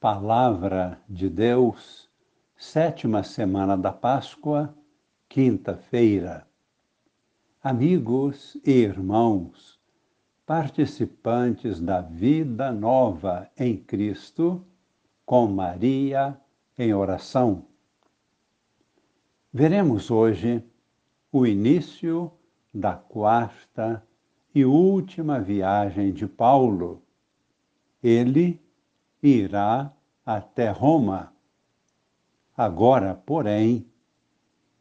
Palavra de Deus, sétima semana da Páscoa, quinta-feira. Amigos e irmãos, participantes da vida nova em Cristo, com Maria em oração. Veremos hoje o início da quarta e última viagem de Paulo. Ele irá até Roma. Agora, porém,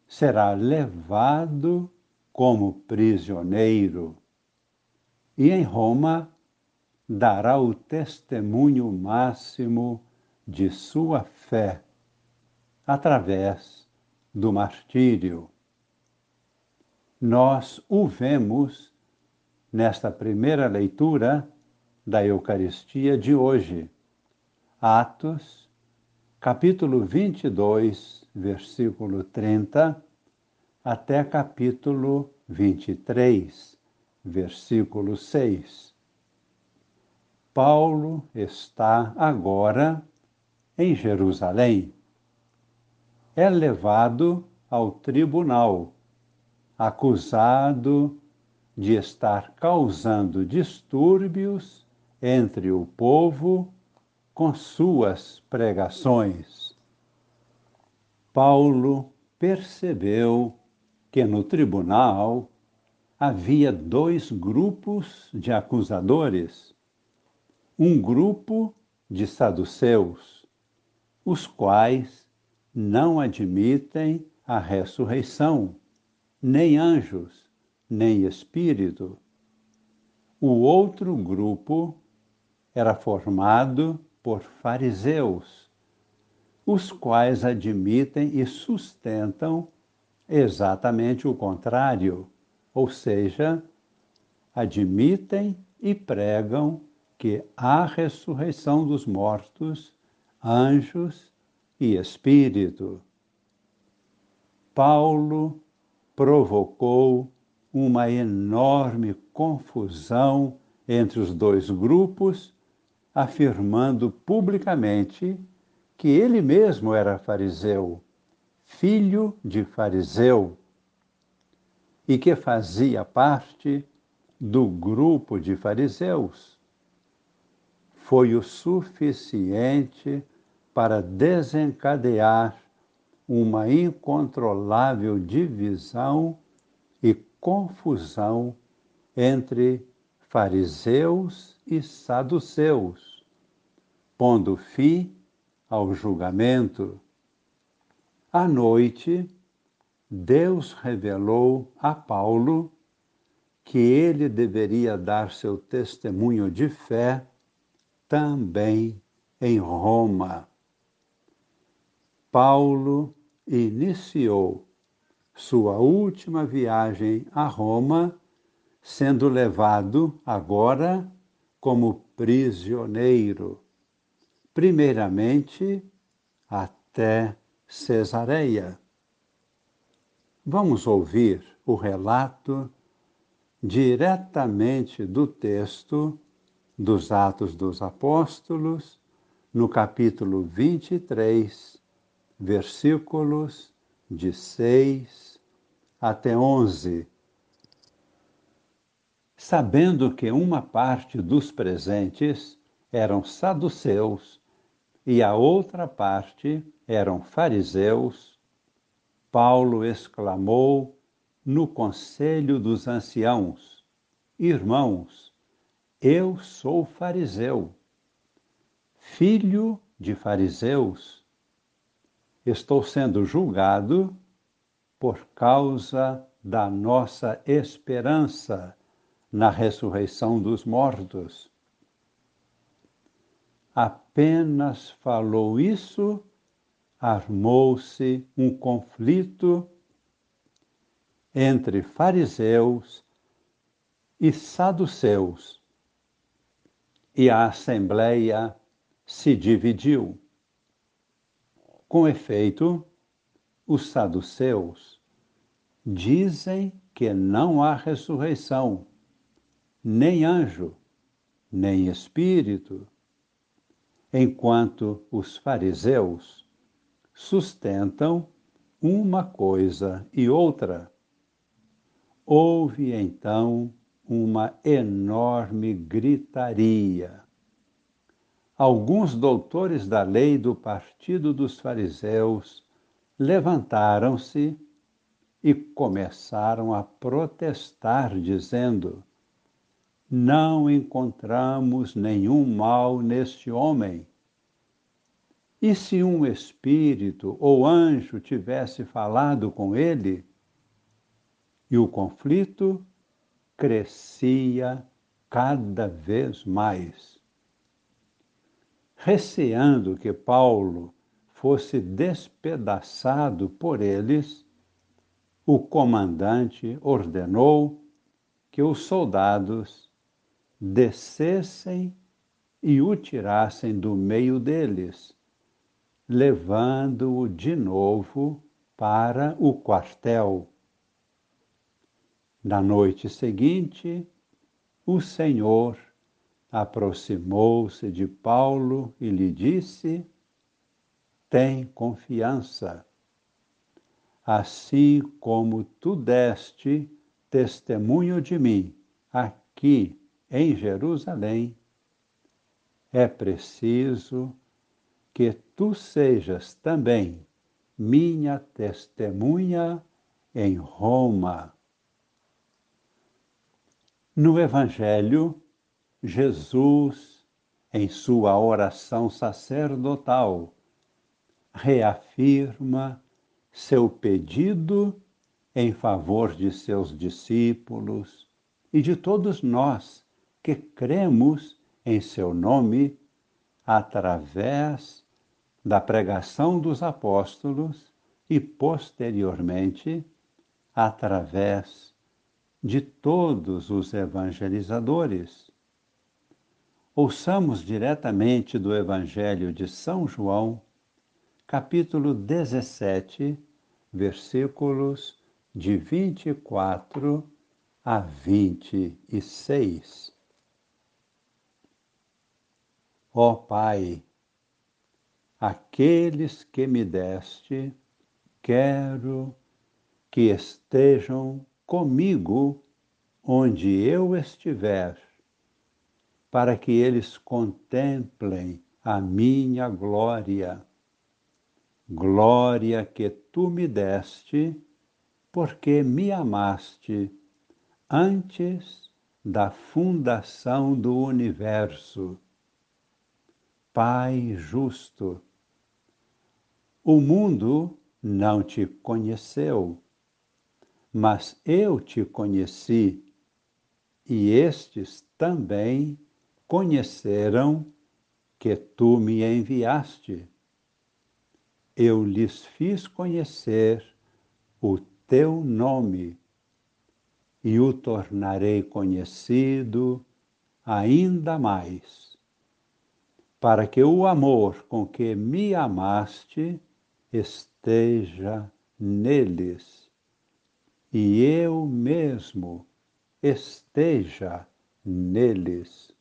será levado como prisioneiro e em Roma dará o testemunho máximo de sua fé através do martírio. Nós o vemos nesta primeira leitura da Eucaristia de hoje Atos, capítulo 22, versículo 30, até capítulo 23, versículo 6. Paulo está agora em Jerusalém. É levado ao tribunal, acusado de estar causando distúrbios entre o povo com suas pregações. Paulo percebeu que no tribunal havia dois grupos de acusadores. Um grupo de saduceus, os quais não admitem a ressurreição, nem anjos, nem espírito. O outro grupo era formado por fariseus, os quais admitem e sustentam exatamente o contrário, ou seja, admitem e pregam que há ressurreição dos mortos, anjos e espírito. Paulo provocou uma enorme confusão entre os dois grupos afirmando publicamente que ele mesmo era fariseu, filho de fariseu, e que fazia parte do grupo de fariseus. Foi o suficiente para desencadear uma incontrolável divisão e confusão entre fariseus e saduceus, pondo fim ao julgamento. À noite, Deus revelou a Paulo que ele deveria dar seu testemunho de fé também em Roma. Paulo iniciou sua última viagem a Roma sendo levado agora como prisioneiro, primeiramente até Cesareia. Vamos ouvir o relato diretamente do texto dos Atos dos Apóstolos, no capítulo 23, versículos de 6 até 11 sabendo que uma parte dos presentes eram saduceus e a outra parte eram fariseus, Paulo exclamou no conselho dos anciãos: Irmãos, eu sou fariseu, filho de fariseus. Estou sendo julgado por causa da nossa esperança na ressurreição dos mortos. Apenas falou isso, armou-se um conflito entre fariseus e saduceus, e a assembleia se dividiu. Com efeito, os saduceus dizem que não há ressurreição nem anjo, nem espírito. Enquanto os fariseus sustentam uma coisa e outra. Houve então uma enorme gritaria. Alguns doutores da lei do partido dos fariseus levantaram-se e começaram a protestar, dizendo: Não encontramos nenhum mal neste homem. E se um espírito ou anjo tivesse falado com ele? E o conflito crescia cada vez mais. Receando que Paulo fosse despedaçado por eles, o comandante ordenou que os soldados descessem e o tirassem do meio deles, levando-o de novo para o quartel. Na noite seguinte, o Senhor aproximou-se de Paulo e lhe disse: Tem confiança. Assim como tu deste testemunho de mim aqui em Jerusalém, é preciso que tu sejas também minha testemunha em Roma. No Evangelho, Jesus, em sua oração sacerdotal, reafirma seu pedido em favor de seus discípulos e de todos nós que cremos em seu nome através da pregação dos apóstolos e, posteriormente, através de todos os evangelizadores. Ouçamos diretamente do Evangelho de São João, capítulo 17, versículos de 24 a 26. Ó Pai, aqueles que me deste, quero que estejam comigo onde eu estiver, para que eles contemplem a minha glória. Glória que tu me deste, porque me amaste antes da fundação do universo. Pai justo, o mundo não te conheceu mas eu te conheci, e estes também conheceram que tu me enviaste. Eu lhes fiz conhecer o teu nome e o tornarei conhecido ainda mais, para que o amor com que me amaste esteja neles e eu mesmo esteja neles.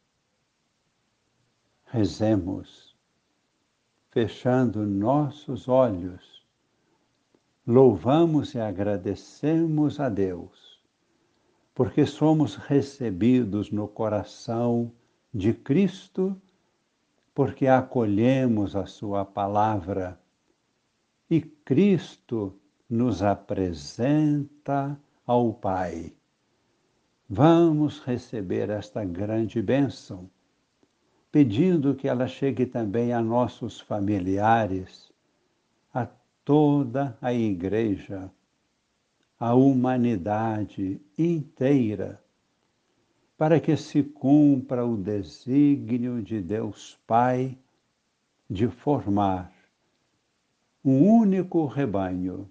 Rezemos, fechando nossos olhos, louvamos e agradecemos a Deus, porque somos recebidos no coração de Cristo, porque acolhemos a Sua palavra e Cristo nos apresenta ao Pai. Vamos receber esta grande bênção, pedindo que ela chegue também a nossos familiares, a toda a Igreja, a humanidade inteira, para que se cumpra o desígnio de Deus Pai de formar um único rebanho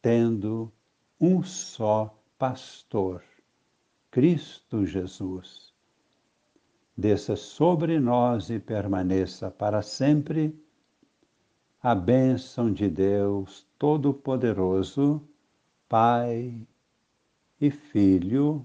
tendo um só pastor, Cristo Jesus. Desça sobre nós e permaneça para sempre a bênção de Deus Todo-Poderoso, Pai e Filho